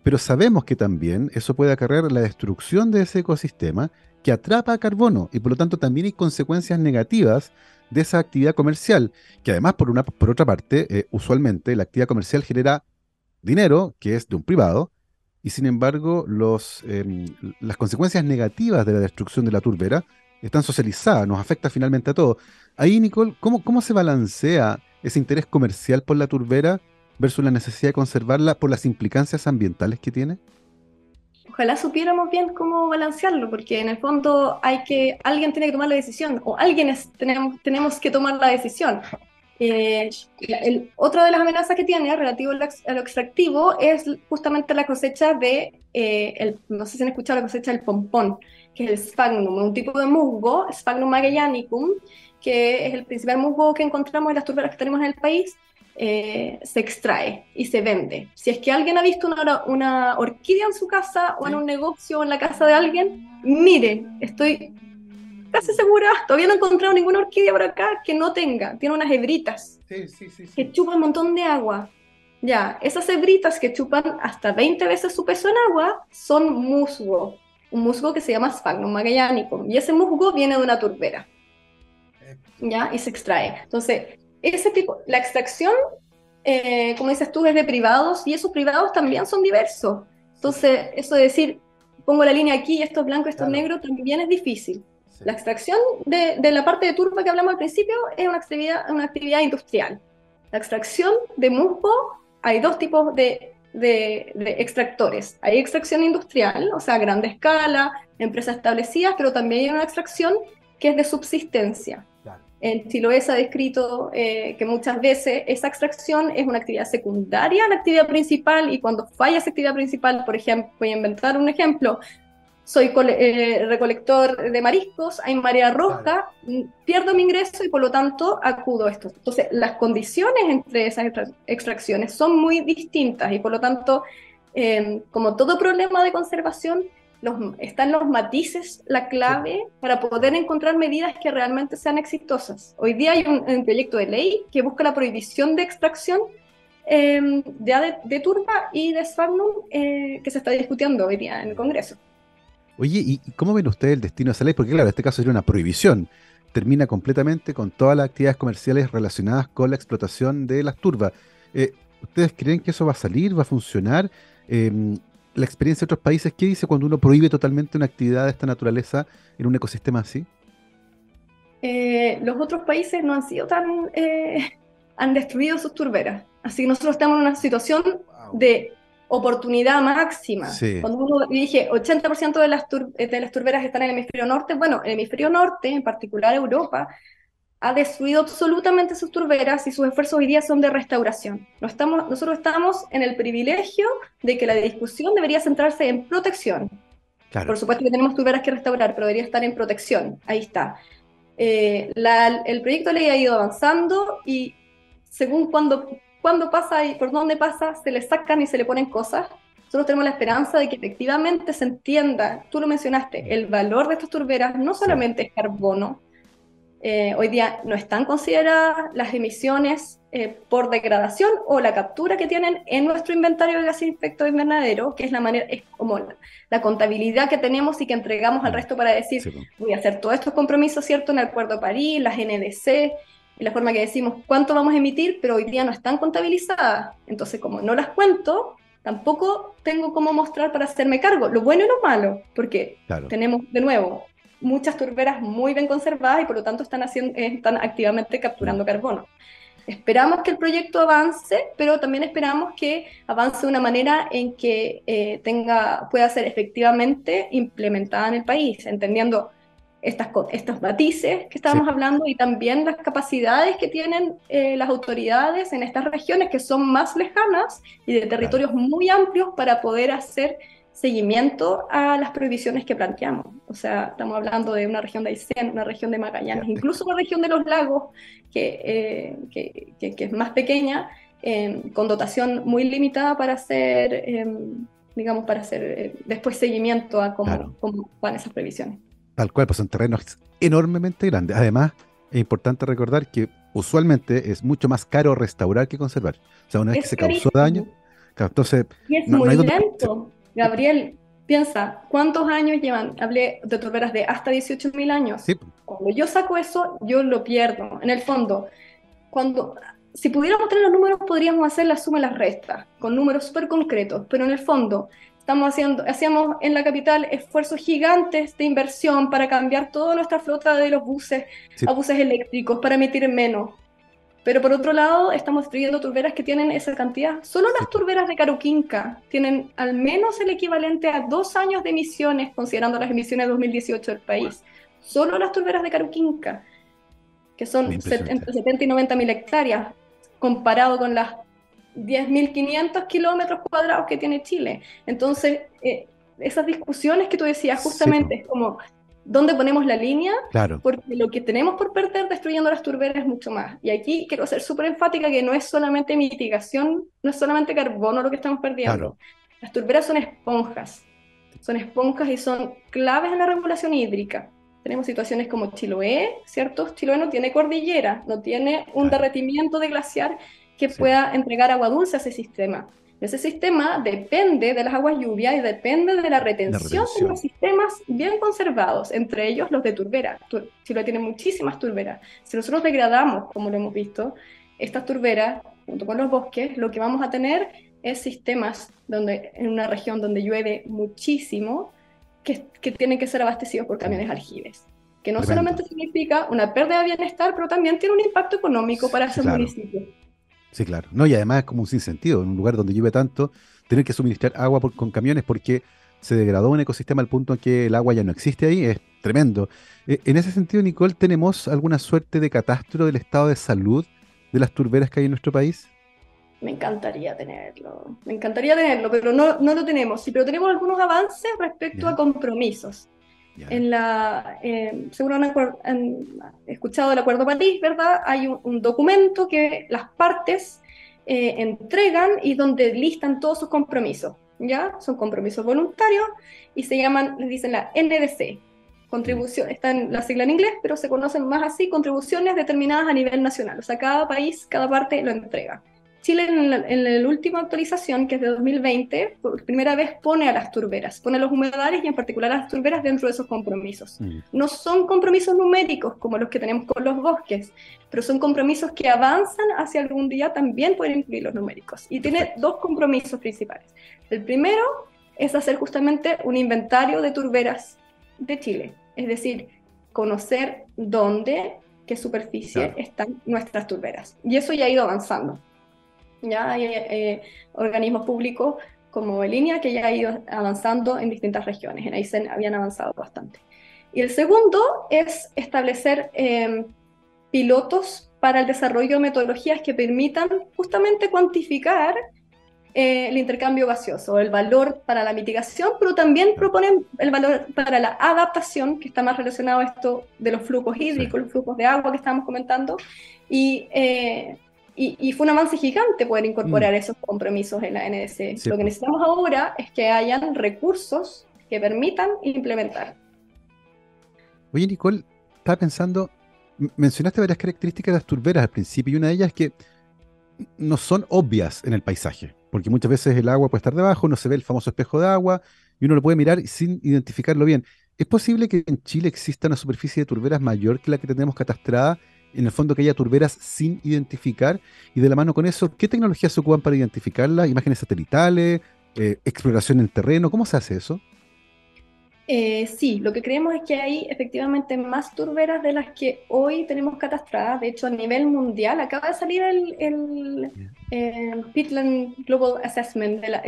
pero sabemos que también eso puede acarrear la destrucción de ese ecosistema que atrapa carbono y por lo tanto también hay consecuencias negativas de esa actividad comercial, que además por, una, por otra parte, eh, usualmente la actividad comercial genera dinero que es de un privado y sin embargo los, em, las consecuencias negativas de la destrucción de la turbera están socializadas, nos afecta finalmente a todos. Ahí, Nicole, ¿cómo, ¿cómo se balancea ese interés comercial por la turbera versus la necesidad de conservarla por las implicancias ambientales que tiene? Ojalá supiéramos bien cómo balancearlo, porque en el fondo hay que, alguien tiene que tomar la decisión, o alguien tenemos, tenemos que tomar la decisión. Eh, el, otra de las amenazas que tiene relativo a lo extractivo es justamente la cosecha de, eh, el, no sé si han escuchado la cosecha del pompón, que es el sphagnum, un tipo de musgo, Sphagnum magellanicum, que es el principal musgo que encontramos en las turberas que tenemos en el país, eh, se extrae y se vende. Si es que alguien ha visto una, una orquídea en su casa o en un negocio o en la casa de alguien, mire, estoy casi segura, todavía no he encontrado ninguna orquídea por acá que no tenga, tiene unas hebritas que chupan un montón de agua. Ya, esas hebritas que chupan hasta 20 veces su peso en agua son musgo, un musgo que se llama Sphagnum magellanicum, y ese musgo viene de una turbera. ¿Ya? Y se extrae. Entonces, ese tipo, la extracción, eh, como dices tú, es de privados, y esos privados también son diversos. Entonces, eso de decir, pongo la línea aquí, esto es blanco, esto es negro, también es difícil. La extracción de, de, la parte de turba que hablamos al principio es una actividad, una actividad industrial. La extracción de musgo, hay dos tipos de, de, extractores. Hay extracción industrial, o sea, a gran escala, empresas establecidas, pero también hay una extracción que es de subsistencia. En Chiloé se ha descrito eh, que muchas veces esa extracción es una actividad secundaria a la actividad principal y cuando falla esa actividad principal, por ejemplo, voy a inventar un ejemplo, soy eh, recolector de mariscos, hay marea roja, pierdo mi ingreso y por lo tanto acudo a esto. Entonces, las condiciones entre esas extracciones son muy distintas y por lo tanto, em, como todo problema de conservación, los, están los matices, la clave para poder encontrar medidas que realmente sean exitosas. Hoy día hay un, proyecto de ley que busca la prohibición de extracción em, de, turba y de sphagnum eh, que se está discutiendo hoy día en el Congreso. Oye, ¿y cómo ven ustedes el destino de esa ley? Porque claro, en este caso sería una prohibición. Termina completamente con todas las actividades comerciales relacionadas con la explotación de las turbas. Eh, ¿Ustedes creen que eso va a salir, va a funcionar? Em, la experiencia de otros países, ¿qué dice cuando uno prohíbe totalmente una actividad de esta naturaleza en un ecosistema así? Eh, los otros países no han sido tan... Eh, han destruido sus turberas. Así que nosotros estamos en una situación de oportunidad máxima. Cuando uno dije 80% de las, de las turberas están en el hemisferio norte, bueno, el hemisferio norte, en particular Europa, ha destruido absolutamente sus turberas y sus esfuerzos hoy día son de restauración. No estamos, nosotros estamos en el privilegio de que la discusión debería centrarse en protección. Por supuesto que tenemos turberas que restaurar, pero debería estar en protección. Ahí está. Eh, el proyecto de ley ha ido avanzando y según cuando cuando pasa y por dónde pasa, se le sacan y se le ponen cosas. Nosotros tenemos la esperanza de que efectivamente se entienda, tú lo mencionaste, el valor de estas turberas no solamente es carbono, eh, hoy día no están consideradas las emisiones eh, por degradación o la captura que tienen en nuestro inventario de gases de efecto invernadero, que es la manera, es como la, contabilidad que tenemos y que entregamos al mm. resto para decir, voy a hacer todos estos compromisos, ¿cierto? En el Acuerdo de París, las NDC, y la forma que decimos cuánto vamos a emitir, pero hoy día no están contabilizadas. Entonces, como no las cuento, tampoco tengo cómo mostrar para hacerme cargo, lo bueno y lo malo, porque tenemos de nuevo muchas turberas muy bien conservadas y por lo tanto están, haciendo, están activamente capturando mm. carbono. Esperamos que el proyecto avance, pero también esperamos que avance de una manera en que eh, tenga, pueda ser efectivamente implementada en el país, entendiendo estas, estos matices que estábamos hablando y también las capacidades que tienen eh, las autoridades en estas regiones que son más lejanas y de territorios muy amplios para poder hacer seguimiento a las prohibiciones que planteamos. O sea, estamos hablando de una región de Aysén, una región de Magallanes, incluso una región de los lagos que, eh, que, es más pequeña, eh, con dotación muy limitada para hacer, eh, digamos, para hacer después seguimiento a cómo, cómo, van esas previsiones. Tal cual, pues son terrenos enormemente grandes. Además, es importante recordar que usualmente es mucho más caro restaurar que conservar. O sea, una vez que se causó daño, entonces... Y es muy lento. Gabriel, piensa, ¿cuántos años llevan? Hablé de turberas de hasta 18.000 años. Cuando yo saco eso, yo lo pierdo. En el fondo, cuando si pudiéramos tener los números, podríamos hacer la suma y las restas, con números súper concretos, pero en el fondo, estamos haciendo, hacíamos en la capital esfuerzos gigantes de inversión para cambiar toda nuestra flota de los buses a buses eléctricos, para emitir menos. Pero por otro lado, estamos destruyendo turberas que tienen esa cantidad. Solo las turberas de Caruquinca tienen al menos el equivalente a dos años de emisiones, considerando las emisiones de 2018 del país. Solo las turberas de Caruquinca, que son entre 70 y 90 mil hectáreas, comparado con las 10.500 kilómetros cuadrados que tiene Chile. Entonces, eh, esas discusiones que tú decías justamente es como dónde ponemos la línea, claro. porque lo que tenemos por perder destruyendo las turberas es mucho más. Y aquí quiero ser súper enfática que no es solamente mitigación, no es solamente carbono lo que estamos perdiendo. Las turberas son esponjas, son esponjas y son claves en la regulación hídrica. Tenemos situaciones como Chiloé, ¿cierto? Chiloé no tiene cordillera, no tiene un derretimiento de glaciar que pueda entregar agua dulce a ese sistema. Ese sistema depende de las aguas lluvias y depende de la retención, de los sistemas bien conservados, entre ellos los de turbera. Chile tiene muchísimas turberas. Si nosotros degradamos, como lo hemos visto, estas turberas, junto con los bosques, lo que vamos a tener es sistemas donde, en una región donde llueve muchísimo, que, que tienen que ser abastecidos por camiones aljibes que no solamente significa una pérdida de bienestar, pero también tiene un impacto económico para ese municipio. Sí, claro. No, y además es como un sinsentido. En un lugar donde llueve tanto, tener que suministrar agua con camiones porque se degradó un ecosistema al punto en que el agua ya no existe ahí, es tremendo. E, en ese sentido, Nicole, ¿tenemos alguna suerte de catastro del estado de salud de las turberas que hay en nuestro país? Me encantaría tenerlo, me encantaría tenerlo, pero no, no lo tenemos. Sí, pero tenemos algunos avances respecto a compromisos. En la, eh, seguro han, escuchado el Acuerdo París, ¿verdad? Hay un, documento que las partes eh, entregan y donde listan todos sus compromisos, ¿ya? Son compromisos voluntarios y se llaman, les dicen la NDC, contribución, está en la sigla en inglés, pero se conocen más así, contribuciones determinadas a nivel nacional. O sea, cada país, cada parte lo entrega. Chile en la, última actualización, que es de 2020, por primera vez pone a las turberas, pone a los humedales y en particular a las turberas dentro de esos compromisos. Mm. No son compromisos numéricos como los que tenemos con los bosques, pero son compromisos que avanzan hacia algún día también pueden incluir los numéricos. Y tiene dos compromisos principales. El primero es hacer justamente un inventario de turberas de Chile, es decir, conocer dónde, qué superficie están nuestras turberas. Y eso ya ha ido avanzando. Ya hay eh, organismos públicos como Línea que ya ha ido avanzando en distintas regiones. En Aysén habían avanzado bastante. Y el segundo es establecer em, pilotos para el desarrollo de metodologías que permitan justamente cuantificar eh, el intercambio gaseoso, el valor para la mitigación, pero también proponen el valor para la adaptación, que está más relacionado a esto de los flujos hídricos, los flujos de agua que estábamos comentando, y eh, y, fue un avance gigante poder incorporar mm. esos compromisos en la NDC. Lo que necesitamos ahora es que hayan recursos que permitan implementar. Oye, Nicole, estaba pensando, mencionaste varias características de las turberas al principio y una de ellas es que no son obvias en el paisaje, porque muchas veces el agua puede estar debajo, no se ve el famoso espejo de agua y uno lo puede mirar sin identificarlo bien. ¿Es posible que en Chile exista una superficie de turberas mayor que la que tenemos catastrada en el fondo que haya turberas sin identificar y de la mano con eso, ¿qué tecnologías se ocupan para identificarlas? ¿Imágenes satelitales? Eh, ¿Exploración en terreno? ¿Cómo se hace eso? Eh, sí, lo que creemos es que hay efectivamente más turberas de las que hoy tenemos catastradas. De hecho, a nivel mundial acaba de salir el, el, Pitland Global Assessment, la,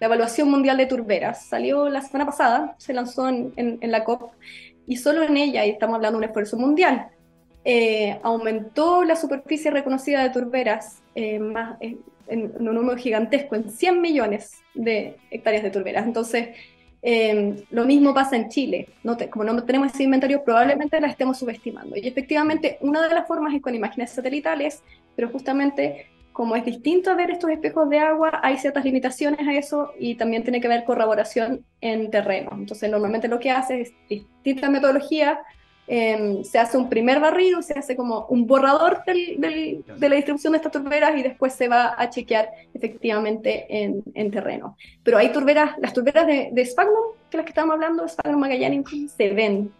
evaluación mundial de turberas. Salió la semana pasada, se lanzó en, en, la COP y solo en ella, y estamos hablando de un esfuerzo mundial, eh, aumentó la superficie reconocida de turberas eh, más, en, un número gigantesco, en 100 millones de hectáreas de turberas. Entonces, lo mismo pasa en Chile. Como no tenemos ese inventario, probablemente la estemos subestimando. Y efectivamente, una de las formas es con imágenes satelitales, pero justamente como es distinto ver estos espejos de agua, hay ciertas limitaciones a eso y también tiene que ver corroboración en terreno. Entonces, normalmente lo que hace es distinta metodología. Em, se hace un primer barrido, se hace como un borrador de la distribución de estas turberas y después se va a chequear efectivamente en, en terreno. Pero hay turberas, las turberas de, de que las que estamos hablando, Sphagnum Magellanicum, se ven.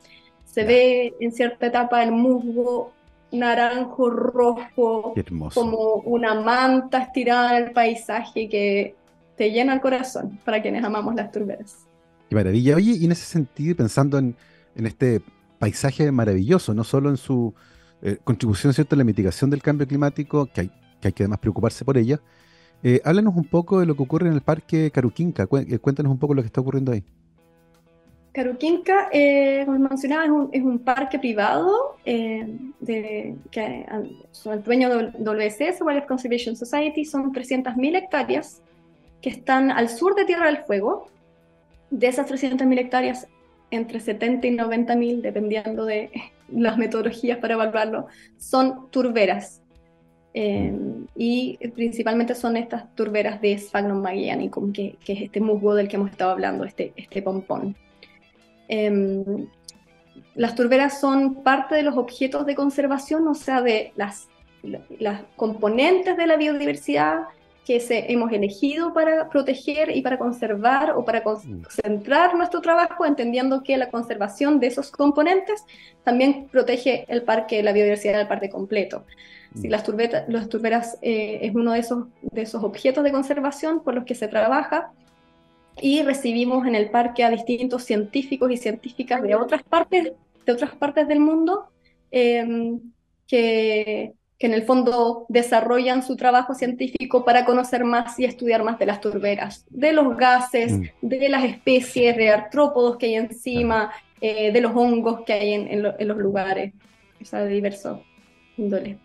Se ve en cierta etapa el musgo naranjo rojo, como una manta estirada en el paisaje que te llena el corazón para quienes amamos las turberas. Qué maravilla. Oye, y en ese sentido, pensando en, este paisaje maravilloso, no solo en su eh, contribución ¿cierto? a la mitigación del cambio climático, que hay que, además preocuparse por ella, eh, háblanos un poco de lo que ocurre en el Parque Caruquinca. Eh, cuéntanos un poco lo que está ocurriendo ahí. Caruquinca, como mencionaba, es un, parque privado que son el dueño de WCS, Wildlife Conservation Society, son 300.000 hectáreas que están al sur de Tierra del Fuego. De esas 300.000 hectáreas, entre 70 y 90.000, dependiendo de las metodologías para evaluarlo, son turberas. Eh, y principalmente son estas turberas de Sphagnum magellanicum, que, es este musgo del que hemos estado hablando, este, este pompón. Em, las turberas son parte de los objetos de conservación, o sea, de las componentes de la biodiversidad que se, hemos elegido para proteger y para conservar o para concentrar nuestro trabajo, entendiendo que la conservación de esos componentes también protege el parque, la biodiversidad del parque completo. Si mm. las, las turberas eh, es uno de esos, de esos objetos de conservación por los que se trabaja, y recibimos en el parque a distintos científicos y científicas de otras partes, de otras partes del mundo em, que, que, en el fondo desarrollan su trabajo científico para conocer más y estudiar más de las turberas, de los gases, mm. de las especies de artrópodos que hay encima, eh, de los hongos que hay en, en, los lugares, o sea, de diversos índoles.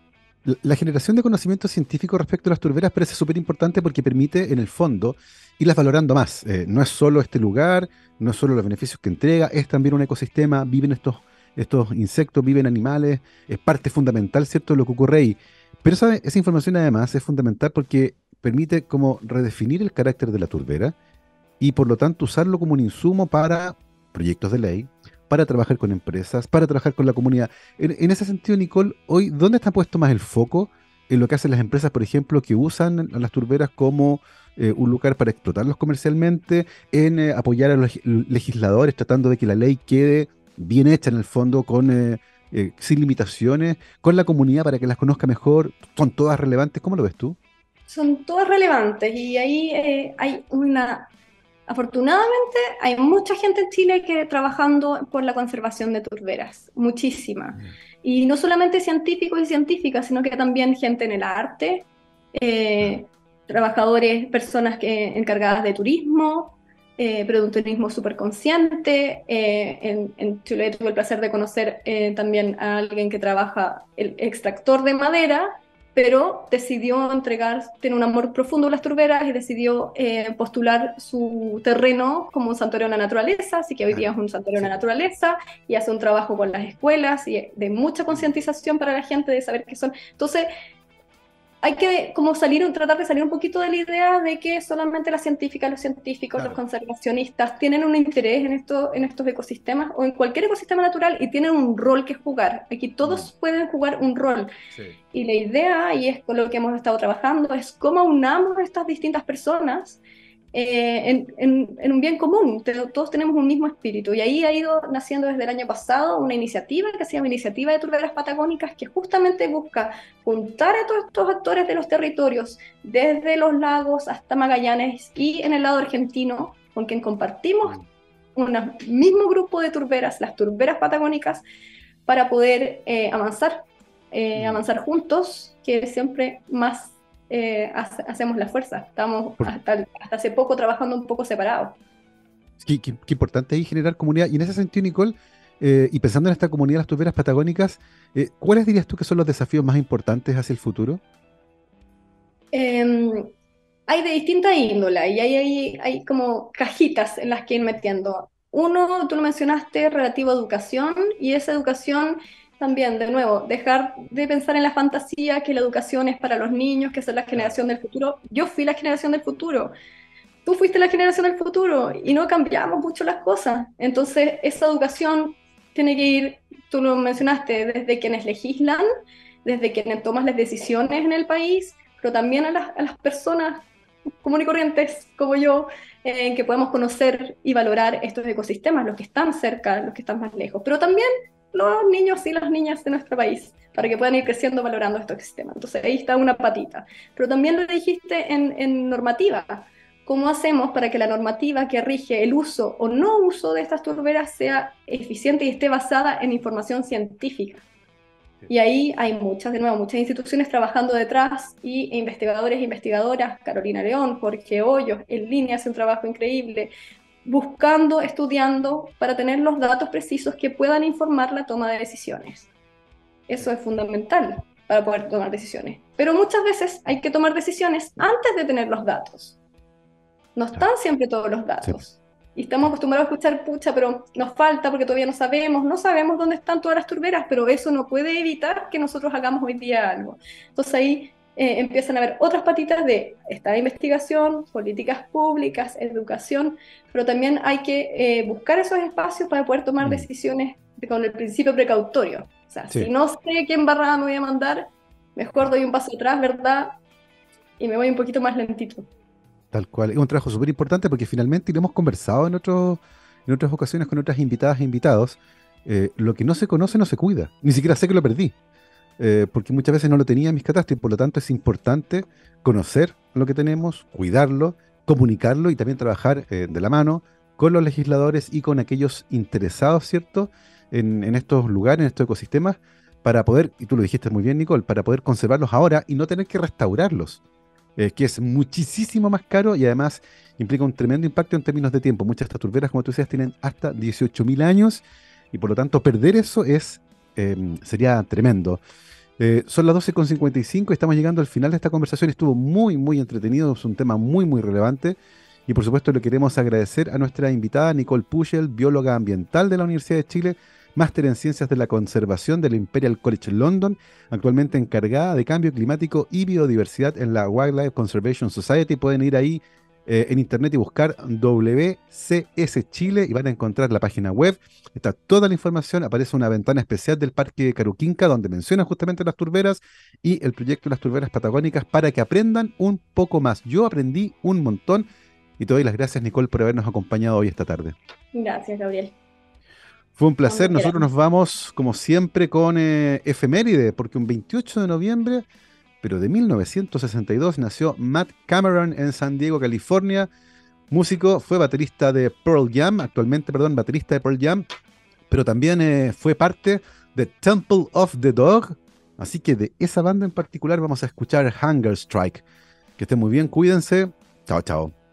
La generación de conocimiento científico respecto a las turberas parece súper importante porque permite, en el fondo, irlas valorando más. Eh, no es solo este lugar, no es solo los beneficios que entrega, es también un ecosistema, viven estos, estos insectos, viven animales, es parte fundamental, ¿cierto?, de lo que ocurre ahí. Pero ¿sabe? esa información además es fundamental porque permite como redefinir el carácter de la turbera y por lo tanto usarlo como un insumo para proyectos de ley, para trabajar con empresas, para trabajar con la comunidad. En, ese sentido, Nicole, hoy, ¿dónde está puesto más el foco en lo que hacen las empresas, por ejemplo, que usan las turberas como eh, un lugar para explotarlos comercialmente, en eh, apoyar a los legisladores, tratando de que la ley quede bien hecha en el fondo, con eh, sin limitaciones, con la comunidad para que las conozca mejor? ¿Son todas relevantes? ¿Cómo lo ves tú? Son todas relevantes y ahí hay una Afortunadamente hay mucha gente en Chile que trabajando por la conservación de turberas, muchísima. Y no solamente científicos y científicas, sino que también gente en el arte, eh, trabajadores, personas que, encargadas de turismo, eh, turismo súper consciente. Eh, en, en, Chile tuve el placer de conocer también a alguien que trabaja el extractor de madera pero decidió entregar, tiene un amor profundo a las turberas y decidió eh, postular su terreno como un santuario de la naturaleza, así que hoy día es un santuario de la naturaleza y hace un trabajo con las escuelas y de mucha concientización para la gente de saber qué son. Entonces, hay que como salir, tratar de salir un poquito de la idea de que solamente las científicas, los científicos, los conservacionistas tienen un interés en, esto, en estos ecosistemas o en cualquier ecosistema natural y tienen un rol que jugar. Aquí todos mm. pueden jugar un rol. Y la idea, y es con lo que hemos estado trabajando, es cómo unamos a estas distintas personas eh, en, un bien común. Todos tenemos un mismo espíritu. Y ahí ha ido naciendo desde el año pasado una iniciativa que se llama Iniciativa de Turberas Patagónicas, que justamente busca juntar a todos estos actores de los territorios, desde los lagos hasta Magallanes y en el lado argentino, con quien compartimos un mismo grupo de turberas, las turberas patagónicas, para poder eh, avanzar, eh, mm. avanzar juntos, que siempre más eh, hacemos la fuerza. Estamos hasta, hace poco trabajando un poco separados. Qué, qué, importante ahí generar comunidad. Y en ese sentido, Nicole, eh, y pensando en esta comunidad de las turberas patagónicas, eh, ¿cuáles dirías tú que son los desafíos más importantes hacia el futuro? Em, hay de distinta índola y hay, hay, como cajitas en las que ir metiendo. Uno, tú lo mencionaste, relativo a educación, y esa educación también, de nuevo, dejar de pensar en la fantasía que la educación es para los niños, que son la generación del futuro. Yo fui la generación del futuro tú fuiste la generación del futuro y no cambiamos mucho las cosas. Entonces, esa educación tiene que ir, tú lo mencionaste, desde quienes legislan, desde quienes toman las decisiones en el país, pero también a las, personas comunes y corrientes como yo, eh, que podemos conocer y valorar estos ecosistemas, los que están cerca, los que están más lejos, pero también los niños y las niñas de nuestro país, para que puedan ir creciendo valorando estos ecosistemas. Entonces ahí está una patita. Pero también lo dijiste en, en normativa. ¿Cómo hacemos para que la normativa que rige el uso o no uso de estas turberas sea eficiente y esté basada en información científica? Y ahí hay muchas, de nuevo, muchas instituciones trabajando detrás y investigadores e investigadoras, Carolina León, Jorge Hoyos, en línea hace un trabajo increíble, buscando, estudiando para tener los datos precisos que puedan informar la toma de decisiones. Eso es fundamental para poder tomar decisiones. Pero muchas veces hay que tomar decisiones antes de tener los datos. No están siempre todos los datos. Y estamos acostumbrados a escuchar, pucha, pero nos falta porque todavía no sabemos, no sabemos dónde están todas las turberas, pero eso no puede evitar que nosotros hagamos hoy día algo. Entonces ahí eh, empiezan a haber otras patitas de esta investigación, políticas públicas, educación, pero también hay que eh, buscar esos espacios para poder tomar mm. decisiones con el principio precautorio. O sea, si no sé qué embarrada me voy a mandar, mejor doy un paso atrás, ¿verdad? Y me voy un poquito más lentito. Tal cual. Es un trabajo súper importante porque finalmente, lo hemos conversado en, otros en otras ocasiones con otras invitadas e invitados, eh, lo que no se conoce no se cuida. Ni siquiera sé que lo perdí. Eh, porque muchas veces no lo tenía en mis catástrofes, por lo tanto es importante conocer lo que tenemos, cuidarlo, comunicarlo y también trabajar eh, de la mano con los legisladores y con aquellos interesados, ¿cierto?, en, estos lugares, en estos ecosistemas, para poder, y tú lo dijiste muy bien, Nicole, para poder conservarlos ahora y no tener que restaurarlos. Eh, que es muchísimo más caro y además implica un tremendo impacto en términos de tiempo. Muchas de estas turberas, como tú decías, tienen hasta 18.000 años y por lo tanto perder eso es em, sería tremendo. Eh, son las 12.55 y estamos llegando al final de esta conversación. Estuvo muy, muy entretenido, es un tema muy, muy relevante. Y por supuesto le queremos agradecer a nuestra invitada Nicole Puchel, bióloga ambiental de la Universidad de Chile, máster en Ciencias de la Conservación del Imperial College London, actualmente encargada de cambio climático y biodiversidad en la Wildlife Conservation Society. Pueden ir ahí eh, en internet y buscar WCS Chile y van a encontrar la página web. Está toda la información, aparece una ventana especial del Parque Caruquinca donde menciona justamente las turberas y el proyecto de las turberas patagónicas para que aprendan un poco más. Yo aprendí un montón y te doy las gracias Nicole por habernos acompañado hoy esta tarde. Gracias Gabriel. Fue un placer. Nosotros nos vamos, como siempre, con eh, efeméride, porque un 28 de noviembre, pero de 1962, nació Matt Cameron en San Diego, California. Músico, fue baterista de Pearl Jam, actualmente, perdón, baterista de Pearl Jam, pero también eh, fue parte de Temple of the Dog. Así que de esa banda en particular vamos a escuchar Hunger Strike. Que estén muy bien, cuídense. Chao, chao.